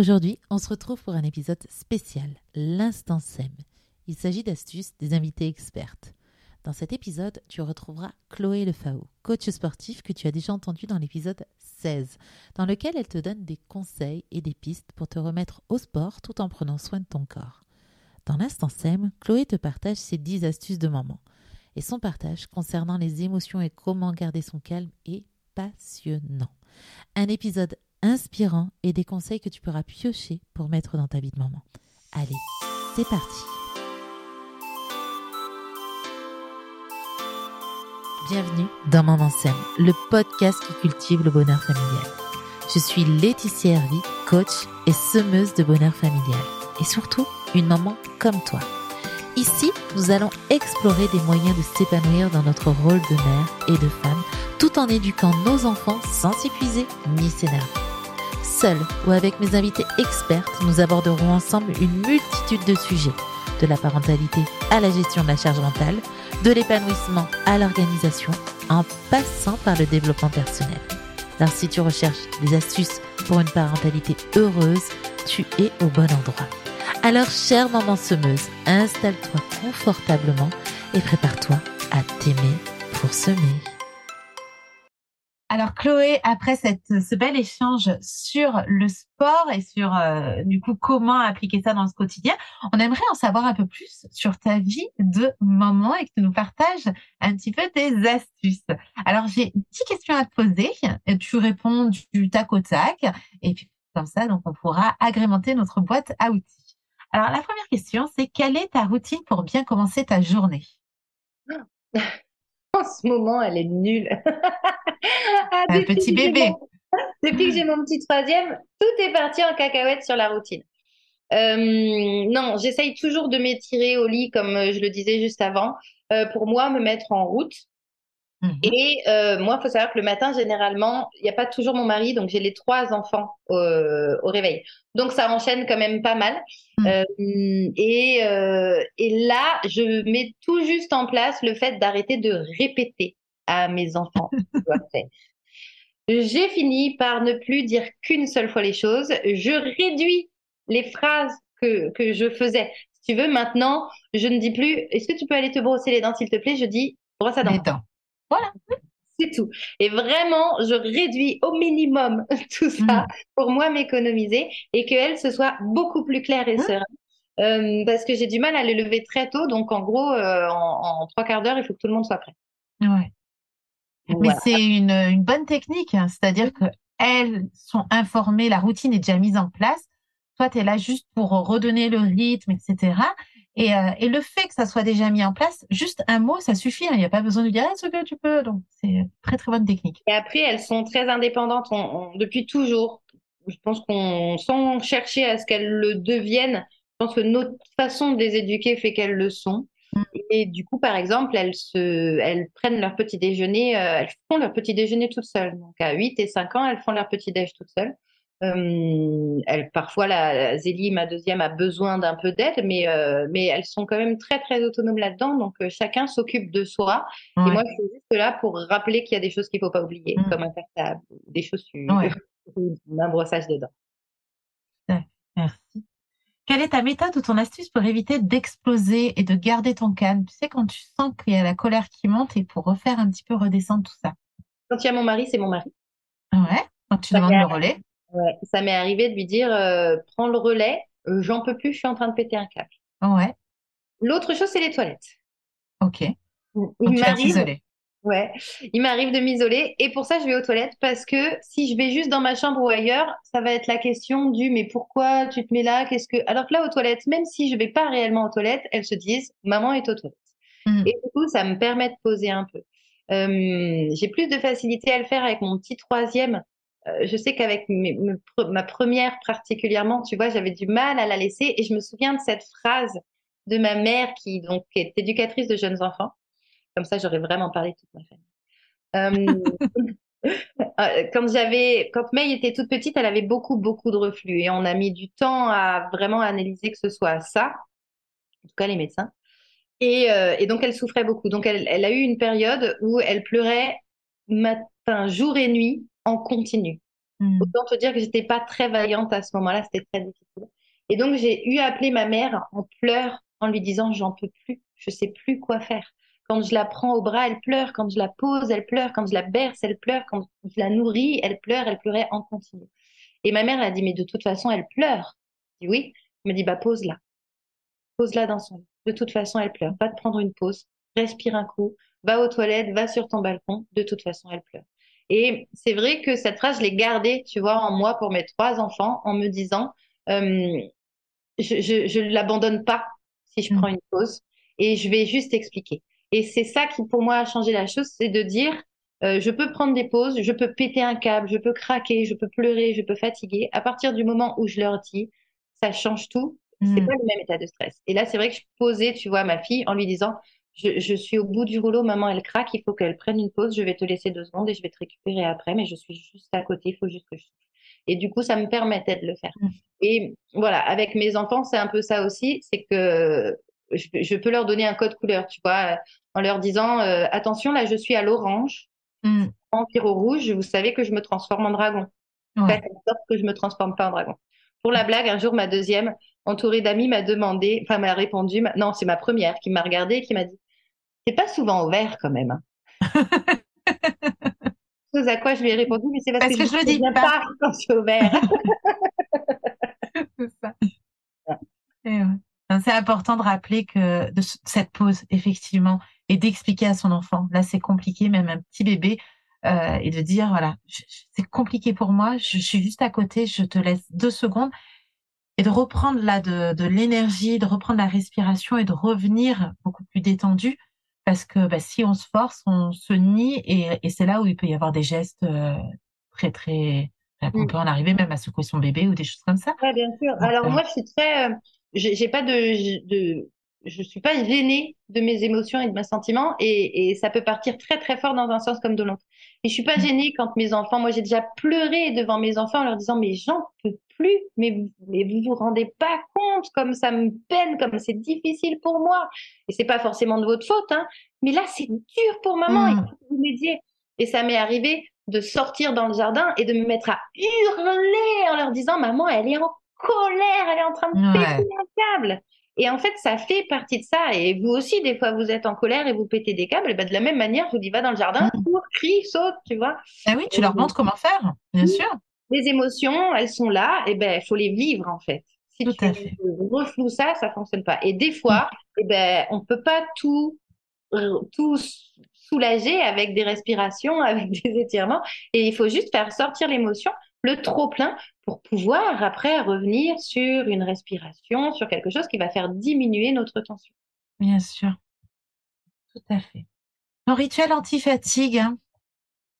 Aujourd'hui, on se retrouve pour un épisode spécial, l'instant SEM. Il s'agit d'astuces des invités expertes. Dans cet épisode, tu retrouveras Chloé Lefao, coach sportif que tu as déjà entendu dans l'épisode 16, dans lequel elle te donne des conseils et des pistes pour te remettre au sport tout en prenant soin de ton corps. Dans l'instant SEM, Chloé te partage ses 10 astuces de moment. Et son partage concernant les émotions et comment garder son calme est passionnant. Un épisode inspirant et des conseils que tu pourras piocher pour mettre dans ta vie de maman. Allez, c'est parti Bienvenue dans Maman Sème, le podcast qui cultive le bonheur familial. Je suis Laetitia Hervy, coach et semeuse de bonheur familial. Et surtout, une maman comme toi. Ici, nous allons explorer des moyens de s'épanouir dans notre rôle de mère et de femme, tout en éduquant nos enfants sans s'épuiser ni s'énerver. Seule ou avec mes invités expertes, nous aborderons ensemble une multitude de sujets, de la parentalité à la gestion de la charge mentale, de l'épanouissement à l'organisation, en passant par le développement personnel. Alors si tu recherches des astuces pour une parentalité heureuse, tu es au bon endroit. Alors chère maman semeuse, installe-toi confortablement et prépare-toi à t'aimer pour semer. Alors Chloé, après ce bel échange sur le sport et sur euh, du coup comment appliquer ça dans ce quotidien, on aimerait en savoir un peu plus sur ta vie de maman et que tu nous partages un petit peu tes astuces. Alors j'ai 10 questions à te poser, et tu réponds du tac au tac et puis comme ça donc on pourra agrémenter notre boîte à outils. Alors la première question c'est quelle est ta routine pour bien commencer ta journée? En ce moment, elle est nulle. ah, un petit bébé. Depuis que j'ai mon petit troisième, tout est parti en cacahuète sur la routine. Euh, non, j'essaye toujours de m'étirer au lit, comme euh, je le disais juste avant, euh, pour moi, me mettre en route. Mhm. Et euh, moi, il faut savoir que le matin, généralement, il n'y a pas toujours mon mari, donc j'ai les trois enfants au réveil. Donc ça enchaîne quand même pas mal. Mhm. Euh, et, euh, et là, je mets tout juste en place le fait d'arrêter de répéter à mes enfants. j'ai fini par ne plus dire qu'une seule fois les choses. Je réduis les phrases que, que je faisais. Si tu veux, maintenant, je ne dis plus Est-ce que tu peux aller te brosser les dents, s'il te plaît? Je dis Brosse à dents. Voilà, c'est tout. Et vraiment, je réduis au minimum tout ça mm. pour moi m'économiser et qu'elle se soit beaucoup plus claire et mm. sereine. Euh, parce que j'ai du mal à les lever très tôt, donc en gros, euh, en, trois quarts d'heure, il faut que tout le monde soit prêt. Ouais. Mais c'est une, une, bonne technique, hein. c'est-à-dire qu'elles sont informées, la routine est déjà mise en place. Toi, tu es là juste pour redonner le rythme, etc. Euh, et, le fait que ça soit déjà mis en place, juste un mot, ça suffit. Hein. Il n'y a pas besoin de dire ce que tu peux. Donc, c'est très, très bonne technique. Et après, elles sont très indépendantes depuis toujours. Je pense qu'on, sans chercher à ce qu'elles le deviennent, je pense que notre façon de les éduquer fait qu'elles le sont. Mm. Et du coup, par exemple, elles, se, elles prennent leur petit déjeuner, euh, elles font leur petit déjeuner toutes seules. Donc, à 8 et 5 ans, elles font leur petit déj toutes seules. Euh, elle, parfois, la, Zélie, ma deuxième, a besoin d'un peu d'aide, mais, euh, mais elles sont quand même très, très autonomes là-dedans. Donc, euh, chacun s'occupe de soi. Et moi, je suis juste là pour rappeler qu'il y a des choses qu'il ne faut pas oublier, mmh. comme un cartable, des chaussures, un brossage de dents. Merci. Quelle est ta méthode ou ton astuce pour éviter d'exploser et de garder ton calme? Tu sais, quand tu sens qu'il y a la colère qui monte et pour refaire un petit peu redescendre tout ça. Quand il y a mon mari, c'est mon mari. Ouais, quand tu demandes le relais. Ouais, ça m'est arrivé de lui dire euh, prends le relais, euh, j'en peux plus, je suis en train de péter un câble. Ouais. L'autre chose, c'est les toilettes. Ok. Il m'arrive. Ouais, il m'arrive de m'isoler et pour ça je vais aux toilettes parce que si je vais juste dans ma chambre ou ailleurs, ça va être la question du mais pourquoi tu te mets là, qu'est-ce que alors que là aux toilettes, même si je vais pas réellement aux toilettes, elles se disent maman est aux toilettes. Hmm. Et du coup, ça me permet de poser un peu. Euh, j'ai plus de facilité à le faire avec mon petit troisième euh, je sais qu'avec ma première particulièrement, tu vois, j'avais du mal à la laisser et je me souviens de cette phrase de ma mère qui donc est éducatrice de jeunes enfants. Comme ça, j'aurais vraiment parlé toute ma famille. Euh, euh, quand j'avais, quand May était toute petite, elle avait beaucoup, beaucoup de reflux et on a mis du temps à vraiment analyser que ce soit ça, en tout cas les médecins. Et, donc elle souffrait beaucoup. Donc elle, a eu une période où elle pleurait matin, jour et nuit en continu. Mmh. Autant te dire que j'étais pas très vaillante à ce moment-là, c'était très difficile. Et donc, j'ai eu à appeler ma mère en pleurs, en lui disant, j'en peux plus, je sais plus quoi faire. Quand je la prends au bras, elle pleure. Quand je la pose, elle pleure. Quand je la berce, elle pleure. Quand je la nourris, elle pleure. Elle pleurait en continu. Et ma mère a dit, mais de toute façon, elle pleure. Je dis oui. Elle me dit, bah pose-la. Pose-la dans son lit. De toute façon, elle pleure. Va te prendre une pause. Respire un coup. Va aux toilettes. Va sur ton balcon. De toute façon, elle pleure. Et c'est vrai que cette phrase, je l'ai gardée, tu vois, en moi pour mes trois enfants, en me disant, euh, je ne l'abandonne pas si je mmh. prends une pause et je vais juste expliquer. Et c'est ça qui, pour moi, a changé la chose, c'est de dire, euh, je peux prendre des pauses, je peux péter un câble, je peux craquer, je peux pleurer, je peux fatiguer. À partir du moment où je leur dis, ça change tout. C'est hmm. pas le même état de stress. Et là, c'est vrai que je posais, tu vois, ma fille en lui disant, je, suis au bout du rouleau, maman, elle craque, il faut qu'elle prenne une pause, je vais te laisser deux secondes et je vais te récupérer après, mais je suis juste à côté, il faut juste que je Et du coup, ça me permettait de le faire. Hmm. Et voilà, avec mes enfants, c'est un peu ça aussi, c'est que je, peux leur donner un code couleur, tu vois, en leur disant euh, attention, là, je suis à l'orange, mm. empire au rouge, vous savez que je me transforme en dragon. Faites en sorte que je me transforme pas en dragon. Pour la blague, un jour, ma deuxième, entourée d'amis, m'a demandé, enfin, m'a répondu, non, c'est ma première qui m'a regardé et qui m'a dit c'est pas souvent au vert quand même. Hein. Chose à quoi je lui ai répondu, mais c'est parce, que, je, ne dis pas. pas quand c'est au vert. c'est ça. Ouais. C'est important de rappeler que de cette pause, effectivement, et d'expliquer à son enfant. Là, c'est compliqué, même un petit bébé, euh, et de dire voilà, c'est compliqué pour moi, je, suis juste à côté, je te laisse deux secondes, et de reprendre là de, de l'énergie, de reprendre la respiration et de revenir beaucoup plus détendu, parce que bah, si on se force, on se nie, et, et c'est là où il peut y avoir des gestes euh, très très on peut en arriver même à secouer son bébé ou des choses comme ça. Oui, bien sûr. Alors euh, moi, je suis très, j'ai pas de, de, je suis pas gênée de mes émotions et de mes sentiments et, et, ça peut partir très très fort dans un sens comme de l'autre. Et je suis pas mm. gênée quand mes enfants, moi j'ai déjà pleuré devant mes enfants en leur disant mais j'en peux plus, mais, mais vous vous rendez pas compte comme ça me peine, comme c'est difficile pour moi. Et c'est pas forcément de votre faute, hein, mais là c'est dur pour maman, il mm. faut vous m'aidiez. Et ça m'est arrivé de sortir dans le jardin et de me mettre à hurler en leur disant maman elle est en colère, elle est en train de péter un câble. Et en fait, ça fait partie de ça. Et vous aussi, des fois, vous êtes en colère et vous pétez des câbles. Et ben, de la même manière, je vous dis, va dans le jardin, cours, crie, saute, tu vois. Ah oui, tu leur montres comment faire, bien sûr. Les émotions, elles sont là, et ben, il faut les vivre, en fait. Si tu refloues ça, ça fonctionne pas. Et des fois, mmh. et ben, on peut pas tout, tout soulager avec des respirations, avec des étirements. Et il faut juste faire sortir l'émotion le trop plein pour pouvoir après revenir sur une respiration, sur quelque chose qui va faire diminuer notre tension. Bien sûr. Tout à fait. Un rituel anti-fatigue hein.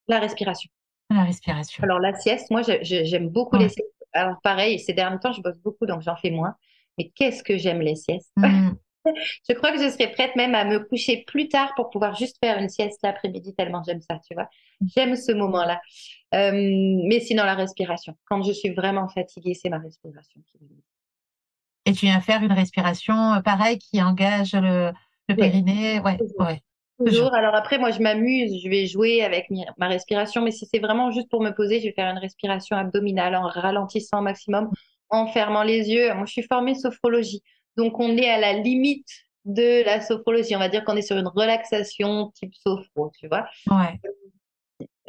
La respiration. La respiration. Alors la sieste, moi j'aime beaucoup les siestes. Alors pareil, ces derniers temps, je bosse beaucoup, donc j'en fais moins. Mais qu'est-ce que j'aime les siestes? Mmh. Je crois que je serais prête même à me coucher plus tard pour pouvoir juste faire une sieste l'après-midi, tellement j'aime ça, tu vois. J'aime ce moment-là. Euh, mais sinon, la respiration. Quand je suis vraiment fatiguée, c'est ma respiration qui Et tu viens faire une respiration euh, pareille qui engage le, périnée? Ouais, ouais. Toujours. Alors après, moi, je m'amuse, je vais jouer avec ma respiration, mais si c'est vraiment juste pour me poser, je vais faire une respiration abdominale en ralentissant au maximum, en fermant les yeux. Moi, je suis formée sophrologie. Donc, on est à la limite de la sophrologie. On va dire qu'on est sur une relaxation type sophro, tu vois. Ouais.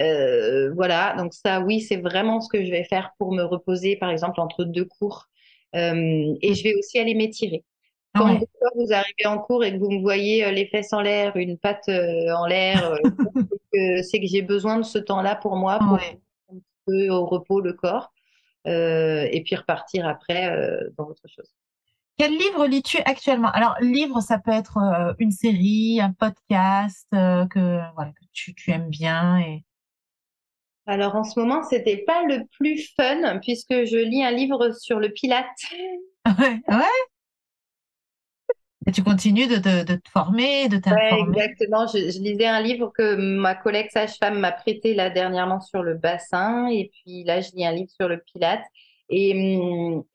Euh, voilà, donc ça, oui, c'est vraiment ce que je vais faire pour me reposer, par exemple, entre deux cours. Euh, et je vais aussi aller m'étirer. Quand vous arrivez en cours et que vous me voyez euh, les fesses en l'air, une patte en l'air, c'est que, j'ai besoin de ce temps-là pour moi, pour un peu au repos le corps, et puis repartir après dans autre chose. Quel livre lis-tu actuellement? Alors, livre, ça peut être euh, une série, un podcast euh, que, voilà, que tu, tu, aimes bien. Et... Alors, en ce moment, c'était pas le plus fun puisque je lis un livre sur le pilate. ouais, ouais. Et tu continues de, de, de te former, de t'informer. Ouais, exactement. Je, je, lisais un livre que ma collègue sage-femme m'a prêté là dernièrement sur le bassin. Et puis là, je lis un livre sur le pilate. Et,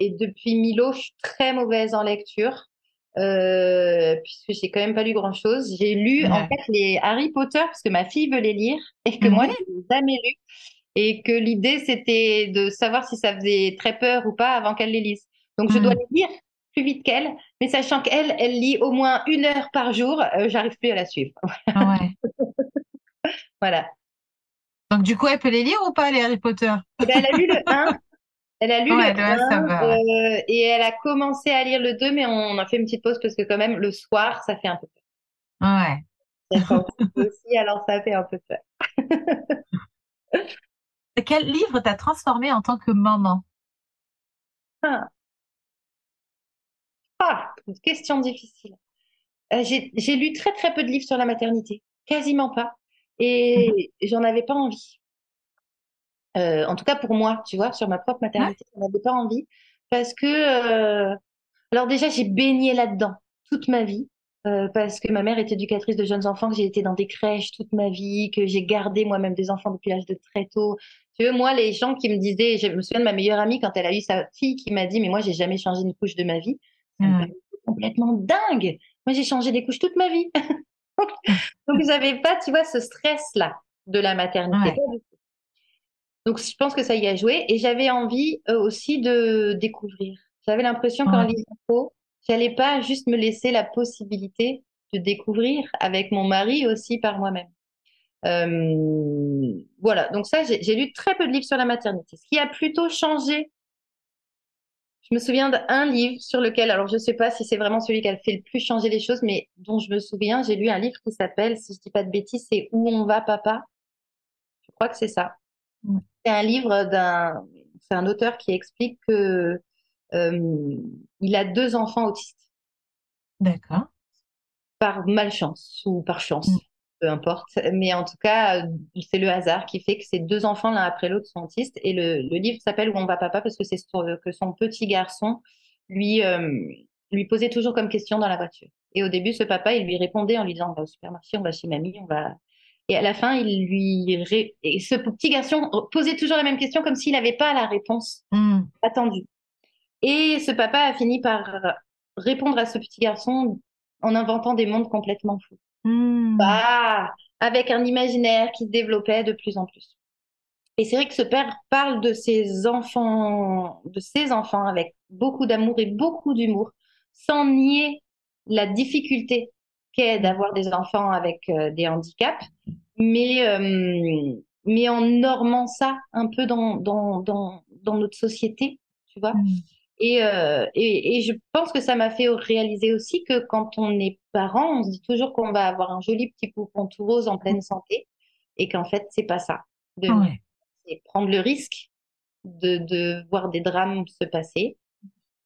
et depuis Milo, je suis très mauvaise en lecture. Euh, puisque j'ai quand même pas lu grand chose. J'ai lu en fait les Harry Potter parce que ma fille veut les lire et que moi je n'ai jamais lu. et que l'idée c'était de savoir si ça faisait très peur ou pas avant qu'elle les lise. Donc je dois Mm. les lire plus vite qu'elle, mais sachant qu'elle, elle lit au moins une heure par jour, euh, j'arrive plus à la suivre. Ouais. Voilà. Donc, du coup, elle peut les lire ou pas, les Harry Potter? Eh ben, elle a lu le 1. Elle a lu Ouais, le le un, ça 1 va, ouais. euh, et elle a commencé à lire le 2, mais on a fait une petite pause parce que quand même le soir, ça fait un peu peur. Ouais. Aussi, alors ça fait un peu peur. Quel livre t'a transformé en tant que maman? Ah, Ah, une question difficile. Euh, j'ai lu très très peu de livres sur la maternité, quasiment pas, Mhm. et j'en avais pas envie. Euh, en tout cas pour moi, tu vois, sur ma propre Ouais. maternité, j'en avais pas envie parce que, euh, alors déjà, j'ai baigné là-dedans toute ma vie. euh, parce que ma mère est éducatrice de jeunes enfants, que j'ai été dans des crèches toute ma vie, que j'ai gardé moi-même des enfants depuis l'âge de très tôt. Tu veux, moi, les gens qui me disaient, je me souviens de ma meilleure amie quand elle a eu sa fille qui m'a dit, mais moi, j'ai jamais changé une couche de ma vie. Paraissait complètement dingue. Moi, j'ai changé des couches toute ma vie. Donc, j'avais pas, tu vois, ce stress-là de la maternité. Ouais. Donc, je pense que ça y a joué. Et j'avais envie euh, aussi de découvrir. J'avais l'impression qu'en Ouais. lisant trop, j'allais pas juste me laisser la possibilité de découvrir avec mon mari aussi par moi-même. Euh, voilà. Donc ça, j'ai lu très peu de livres sur la maternité. Ce qui a plutôt changé, je me souviens d'un livre sur lequel, alors je sais pas si c'est vraiment celui qui a fait le plus changer les choses, mais dont je me souviens, j'ai lu un livre qui s'appelle, si je dis pas de bêtises, c'est Où on va, papa? Je crois que c'est ça. C'est un livre d'un, c'est un auteur qui explique que euh, il a deux enfants autistes D'accord. par malchance ou par chance, Mm. Peu importe. Mais en tout cas, c'est le hasard qui fait que ces deux enfants l'un après l'autre sont autistes. Et le, le livre s'appelle Où on va papa parce que c'est que son petit garçon lui euh, lui posait toujours comme question dans la voiture. Et au début, ce papa, il lui répondait en lui disant on va au supermarché, on va chez mamie, on va. Et à la fin, il lui ré- et ce petit garçon posait toujours la même question comme s'il n'avait pas la réponse Mm. attendu. Et ce papa a fini par répondre à ce petit garçon en inventant des mondes complètement fous. Mm. Bah, avec un imaginaire qui se développait de plus en plus. Et c'est vrai que ce père parle de ses enfants, de ses enfants avec beaucoup d'amour et beaucoup d'humour, sans nier la difficulté qu'est d'avoir des enfants avec euh, des handicaps, mais, euh, mais en normant ça un peu dans, dans, dans, dans notre société, tu vois. Mm. Et, euh, et, et je pense que ça m'a fait réaliser aussi que quand on est parent, on se dit toujours qu'on va avoir un joli petit poupon tout rose en pleine santé et qu'en fait, c'est pas ça. De, Ouais. c'est prendre le risque de, de voir des drames se passer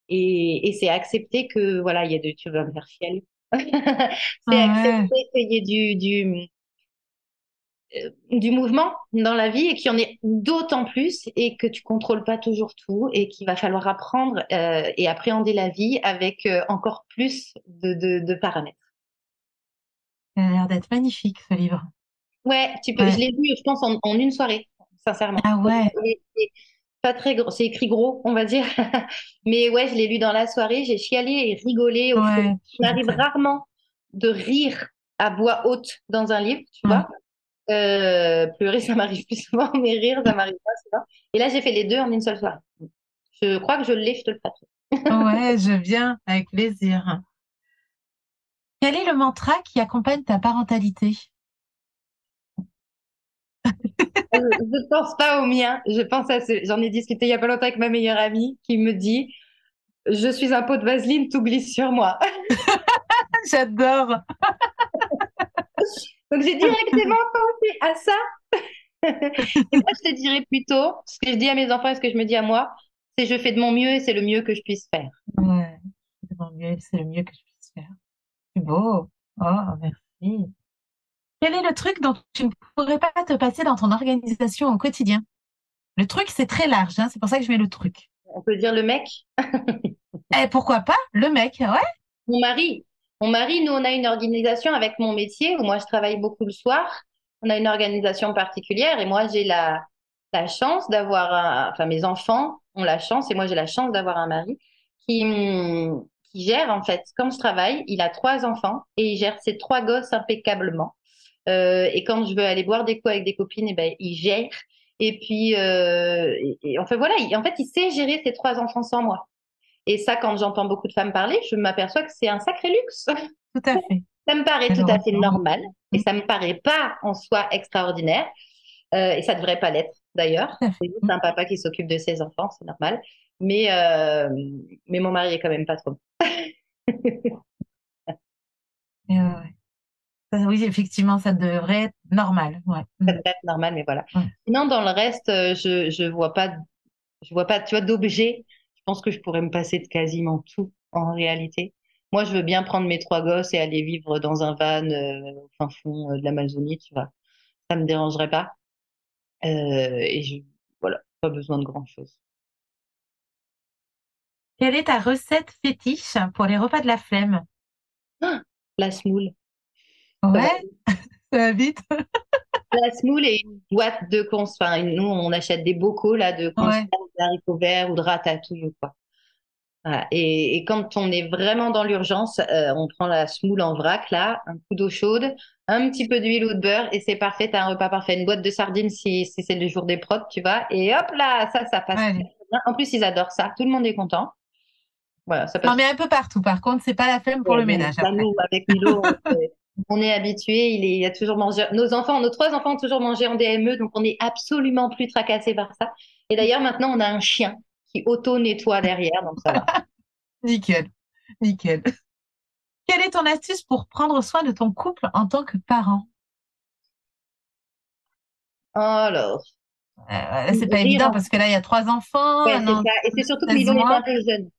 et, et c'est accepter que, voilà, il y a de, tu vas me faire chialer. c'est Ouais. accepter qu'il y ait du, du, du mouvement dans la vie et qu'il y en ait d'autant plus et que tu contrôles pas toujours tout et qu'il va falloir apprendre euh, et appréhender la vie avec euh, encore plus de, de, de paramètres. Ça a l'air d'être magnifique, ce livre. Ouais, tu peux, Ouais. je l'ai lu, je pense, en, en une soirée, sincèrement. Ah ouais. Et pas très gros, c'est écrit gros, on va dire. Mais ouais, je l'ai lu dans la soirée, j'ai chialé et rigolé au fond. Ouais. Il m'arrive rarement de rire à voix haute dans un livre, tu Ouais. vois. Euh, pleurer, ça m'arrive plus souvent, mais rire, ça m'arrive pas souvent. Et là, j'ai fait les deux en une seule soirée. Je crois que je l'ai, je te le prêterai. Ouais, je viens avec plaisir. Quel est le mantra qui accompagne ta parentalité? Je ne pense pas au mien, je pense à ce... J'en ai discuté il y a pas longtemps avec ma meilleure amie qui me dit Je suis un pot de vaseline, tout glisse sur moi. J'adore. Donc j'ai directement pensé à ça. Et moi, je te dirais plutôt ce que je dis à mes enfants et ce que je me dis à moi c'est je fais de mon mieux et c'est le mieux que je puisse faire. Ouais. C'est mon mieux, c'est le mieux que je puisse faire. C'est beau. Oh, merci. Quel est le truc dont tu ne pourrais pas te passer dans ton organisation au quotidien? Le truc, c'est très large, hein, c'est pour ça que je mets le truc. On peut dire le mec? Eh, pourquoi pas? Le mec, ouais. Mon mari. Mon mari, nous, on a une organisation avec mon métier où moi, je travaille beaucoup le soir. On a une organisation particulière et moi, j'ai la, chance d'avoir un... Enfin, mes enfants ont la chance et moi, j'ai la chance d'avoir un mari qui, gère, en fait, quand je travaille, il a trois enfants et il gère ses trois gosses impeccablement. Euh, et quand je veux aller boire des coups avec des copines, eh ben, il gère. Et puis, euh, et, enfin voilà, en fait, il sait gérer ses trois enfants sans moi. Et ça, quand j'entends beaucoup de femmes parler, je m'aperçois que c'est un sacré luxe. Tout à fait. ça me paraît tout à fait normal et ça me paraît pas en soi extraordinaire. Euh, et ça devrait pas l'être d'ailleurs. C'est juste un papa qui s'occupe de ses enfants, c'est normal. Mais, euh, mais mon mari est quand même pas trop. Oui, effectivement, ça devrait être normal. Ouais. Ça devrait être normal, mais voilà. Sinon, dans le reste, euh, je je vois pas, je vois pas, tu vois, d'objets. Pense que je pourrais me passer de quasiment tout en réalité. Moi, je veux bien prendre mes trois gosses et aller vivre dans un van euh, au fin fond euh, de l'Amazonie, tu vois. Ça me dérangerait pas. et je, voilà, pas besoin de grand chose. Quelle est ta recette fétiche pour les repas de la flemme? Ah, La semoule. Ouais, ça va vite. La semoule est une boîte de cons. Enfin, nous, on achète des bocaux là de conserve d'haricots verts ou de ratatouille ou quoi. Et, et, quand on est vraiment dans l'urgence, euh, on prend la semoule en vrac là, un coup d'eau chaude, un petit peu d'huile ou de beurre et c'est parfait. T'as un repas parfait. Une boîte de sardines si, si c'est le jour des prods, tu vois. Et hop là, ça, ça passe. En plus, ils adorent ça. Tout le monde est content. Voilà, ça passe. On met un peu partout. Par contre, c'est pas la flemme pour le ménage. Nous, avec Milo, on est habitué, il, est, il a toujours mangé. Nos enfants, nos trois enfants ont toujours mangé en DME, donc on n'est absolument plus tracassé par ça. Et d'ailleurs, maintenant, on a un chien qui auto-nettoie derrière, donc ça va. nickel, nickel. Quelle est ton astuce pour prendre soin de ton couple en tant que parent? Alors. Euh, c'est pas évident parce que là, il y a trois enfants. Ouais, et c'est surtout qu'ils ont un peu jeunes.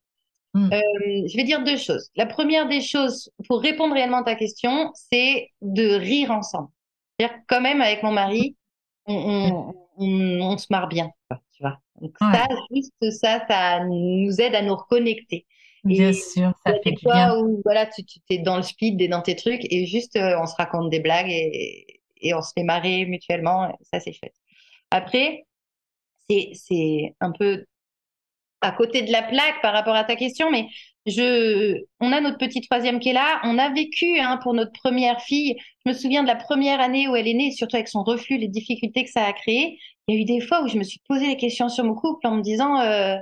Mm. Euh, je vais dire deux choses. La première des choses, pour répondre réellement à ta question, c'est de rire ensemble. C'est-à-dire, quand même, avec mon mari, on, on, se marre bien, Donc ça, juste ça, ça nous aide à nous reconnecter. Bien sûr, ça fait des fois où voilà, tu, tu es dans le speed, et dans tes trucs, et juste euh, on se raconte des blagues et, et on se fait marrer mutuellement. ça, c'est chouette. Après, c'est un peu à côté de la plaque par rapport à ta question, mais je, on a notre petit troisième qui est là. On a vécu hein, pour notre première fille. Je me souviens de la première année où elle est née, surtout avec son reflux, les difficultés que ça a créé. Il y a eu des fois où je me suis posé des questions sur mon couple en me disant euh,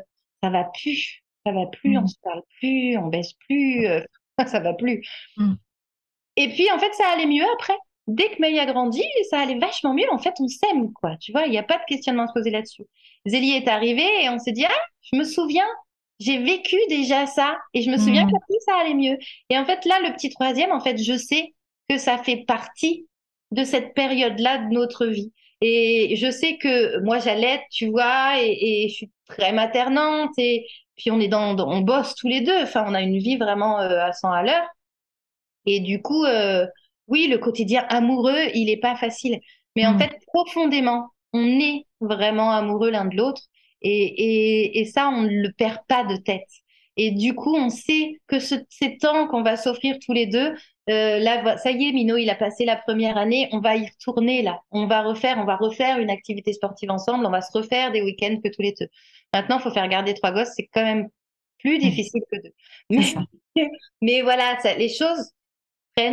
ça va plus, ça va plus, on mm. se parle plus, on baisse plus, euh, ça va plus. Mm. Et puis en fait, ça allait mieux après. Dès que May a grandi, ça allait vachement mieux. En fait, on s'aime, quoi. Tu vois, il n'y a pas de questionnement à se poser là-dessus. Zélie est arrivée et on s'est dit, ah, je me souviens, j'ai vécu déjà ça et je me souviens mmh. que ça allait mieux. Et en fait, là, le petit troisième, en fait, je sais que ça fait partie de cette période-là de notre vie. Et je sais que moi, j'allais, tu vois, et, je suis très maternante et puis on est dans, on bosse tous les deux. Enfin, on a une vie vraiment euh, à 100 à l'heure. Et du coup, euh, oui, le quotidien amoureux, il n'est pas facile. Mais en mmh. fait, profondément, on est vraiment amoureux l'un de l'autre et, et, ça, on ne le perd pas de tête. Et du coup, on sait que ce, ces temps qu'on va s'offrir tous les deux, euh, là, ça y est, Mino, il a passé la première année, on va y retourner là. On va refaire, on va refaire une activité sportive ensemble, on va se refaire des week-ends que tous les deux. Maintenant, il faut faire garder trois gosses, c'est quand même plus mmh. difficile que deux. Mais, mais voilà, ça, les choses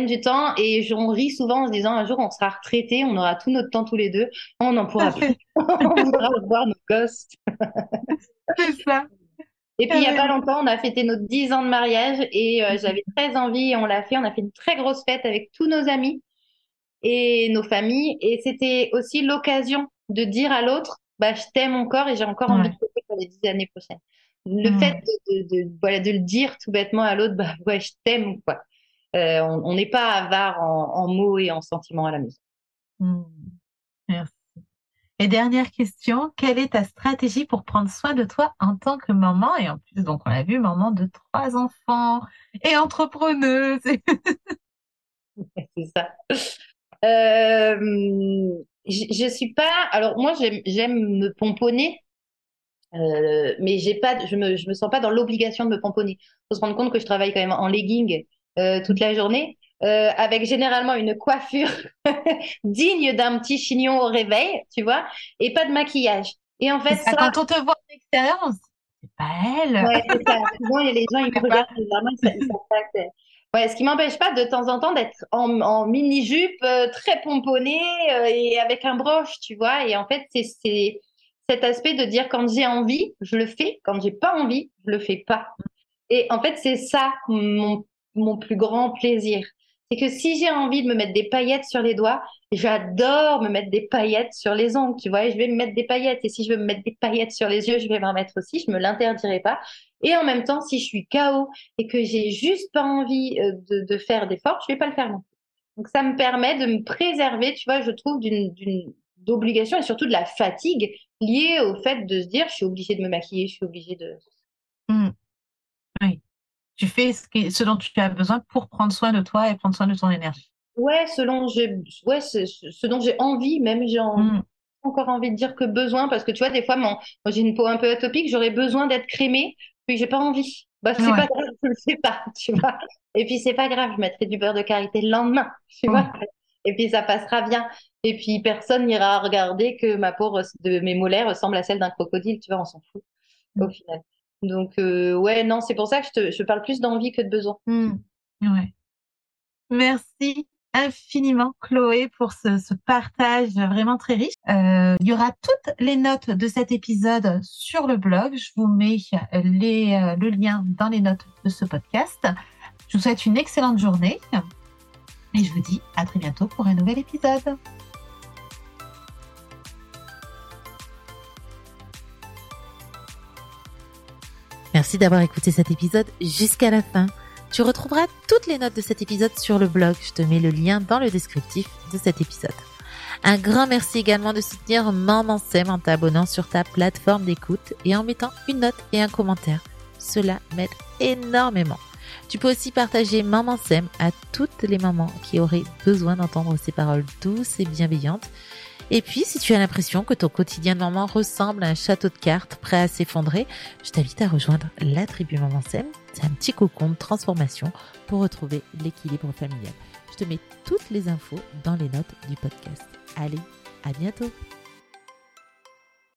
du temps et on rit souvent en se disant un jour on sera retraité, on aura tout notre temps tous les deux, on n'en pourra plus. on voudra voir nos gosses. C'est ça. Et puis il n'y a pas longtemps, on a fêté nos 10 ans de mariage et euh, j'avais très envie et on l'a fait. On a fait une très grosse fête avec tous nos amis et nos familles et c'était aussi l'occasion de dire à l'autre bah, je t'aime encore et j'ai encore envie de fêter pour les 10 années prochaines. Le fait de, voilà, de le dire tout bêtement à l'autre, bah ouais, je t'aime quoi. Euh, on n'est pas avare en, mots et en sentiments à la maison. Hmm. Merci. Et dernière question, quelle est ta stratégie pour prendre soin de toi en tant que maman? Et en plus, donc on l'a vu, maman de trois enfants et entrepreneuse. C'est ça. Euh, je, ne suis pas. Alors moi, j'aime me pomponner, euh, mais j'ai pas. Je me, je me sens pas dans l'obligation de me pomponner. Faut se rendre compte que je travaille quand même en legging toute la journée, euh, avec généralement une coiffure digne d'un petit chignon au réveil, tu vois, et pas de maquillage. Et en fait, ça, quand on te voit en extérieur, c'est pas elle. Ouais, c'est ça. Souvent, il y a les gens, ils me regardent, vraiment, ils Ouais, ce qui m'empêche pas de temps en temps d'être en, mini-jupe, euh, très pomponnée euh, et avec un broche, tu vois. Et en fait, c'est cet aspect de dire quand j'ai envie, je le fais. Quand j'ai pas envie, je le fais pas. Et en fait, c'est ça mon, mon plus grand plaisir c'est que si j'ai envie de me mettre des paillettes sur les doigts, j'adore me mettre des paillettes sur les ongles, tu vois, je vais me mettre des paillettes. Et si je veux me mettre des paillettes sur les yeux, je vais m'en mettre aussi, je me l'interdirai pas. Et en même temps, si je suis KO et que j'ai juste pas envie euh, de, de faire d'efforts, je vais pas le faire non Donc ça me permet de me préserver, tu vois, je trouve, d'une d'obligation et surtout de la fatigue liée au fait de se dire je suis obligée de me maquiller, je suis obligée de. Mmh. Tu fais ce, dont tu as besoin pour prendre soin de toi et prendre soin de ton énergie. Ouais, selon ouais, ce, dont j'ai envie, même j'ai mm. encore envie de dire que besoin, parce que tu vois, des fois, moi j'ai une peau un peu atopique, j'aurais besoin d'être crémée, puis j'ai pas envie. Bah, c'est pas grave, je le fais pas, tu vois. Et puis c'est pas grave, je mettrai du beurre de karité le lendemain, tu vois. Et puis ça passera bien. Et puis personne n'ira regarder que ma peau de mes molaires ressemble à celle d'un crocodile, tu vois, on s'en fout au mm. final. Donc, euh, ouais, non, c'est pour ça que je, te, parle plus d'envie que de besoin. Mmh. ouais. Merci infiniment, Chloé, pour ce, partage vraiment très riche. Euh, il y aura toutes les notes de cet épisode sur le blog. Je vous mets euh, le lien dans les notes de ce podcast. Je vous souhaite une excellente journée et je vous dis à très bientôt pour un nouvel épisode. Merci d'avoir écouté cet épisode jusqu'à la fin. Tu retrouveras toutes les notes de cet épisode sur le blog. Je te mets le lien dans le descriptif de cet épisode. Un grand merci également de soutenir Maman Sem en t'abonnant sur ta plateforme d'écoute et en mettant une note et un commentaire. Cela m'aide énormément. Tu peux aussi partager Maman Sem à toutes les mamans qui auraient besoin d'entendre ces paroles douces et bienveillantes et puis, si tu as l'impression que ton quotidien maman ressemble à un château de cartes prêt à s'effondrer, je t'invite à rejoindre la tribu Maman. C'est un petit cocon de transformation pour retrouver l'équilibre familial. Je te mets toutes les infos dans les notes du podcast. Allez, à bientôt